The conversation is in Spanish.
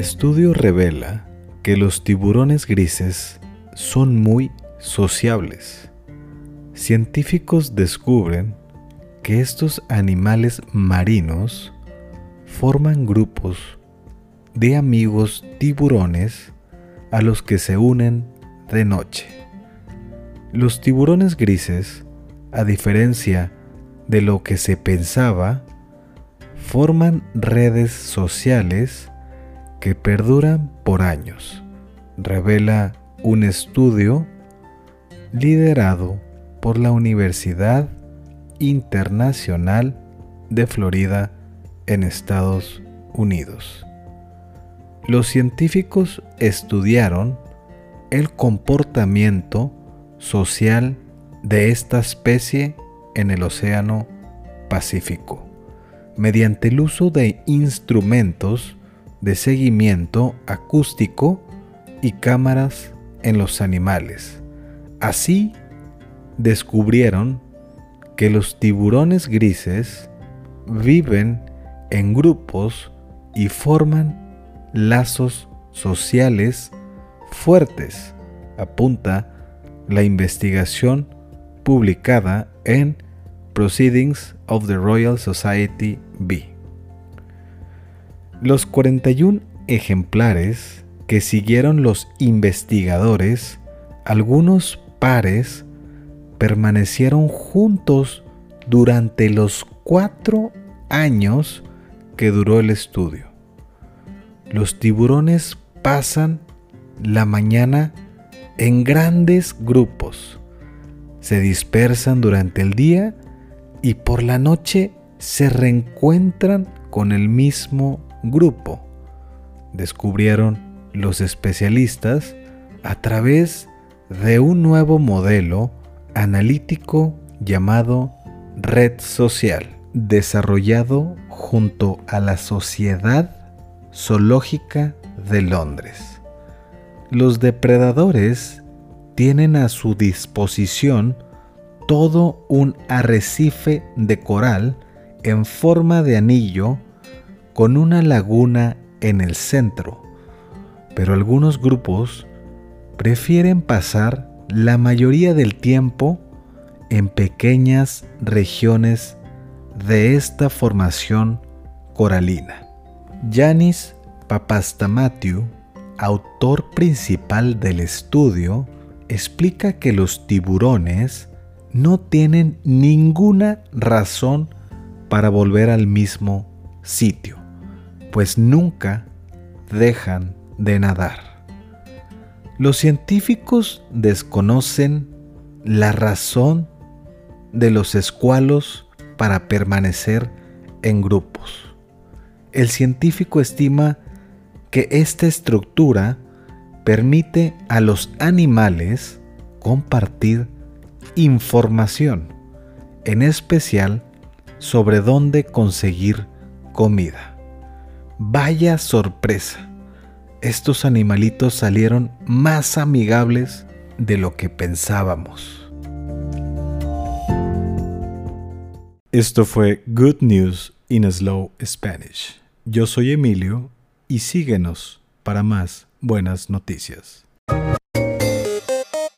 Estudio revela que los tiburones grises son muy sociables. Científicos descubren que estos animales marinos forman grupos de amigos tiburones a los que se unen de noche. Los tiburones grises, a diferencia de lo que se pensaba, forman redes sociales que perduran por años, revela un estudio liderado por la Universidad Internacional de Florida en Estados Unidos. Los científicos estudiaron el comportamiento social de esta especie en el Océano Pacífico mediante el uso de instrumentos de seguimiento acústico y cámaras en los animales. Así descubrieron que los tiburones grises viven en grupos y forman lazos sociales fuertes, apunta la investigación publicada en Proceedings of the Royal Society B. Los 41 ejemplares que siguieron los investigadores, algunos pares permanecieron juntos durante los cuatro años que duró el estudio. Los tiburones pasan la mañana en grandes grupos, se dispersan durante el día y por la noche se reencuentran con el mismo grupo, descubrieron los especialistas a través de un nuevo modelo analítico llamado red social, desarrollado junto a la Sociedad Zoológica de Londres. Los depredadores tienen a su disposición todo un arrecife de coral en forma de anillo con una laguna en el centro, pero algunos grupos prefieren pasar la mayoría del tiempo en pequeñas regiones de esta formación coralina. Yanis Papastamatiu, autor principal del estudio, explica que los tiburones no tienen ninguna razón para volver al mismo sitio pues nunca dejan de nadar. Los científicos desconocen la razón de los escualos para permanecer en grupos. El científico estima que esta estructura permite a los animales compartir información, en especial sobre dónde conseguir comida. Vaya sorpresa. Estos animalitos salieron más amigables de lo que pensábamos. Esto fue Good News in Slow Spanish. Yo soy Emilio y síguenos para más buenas noticias.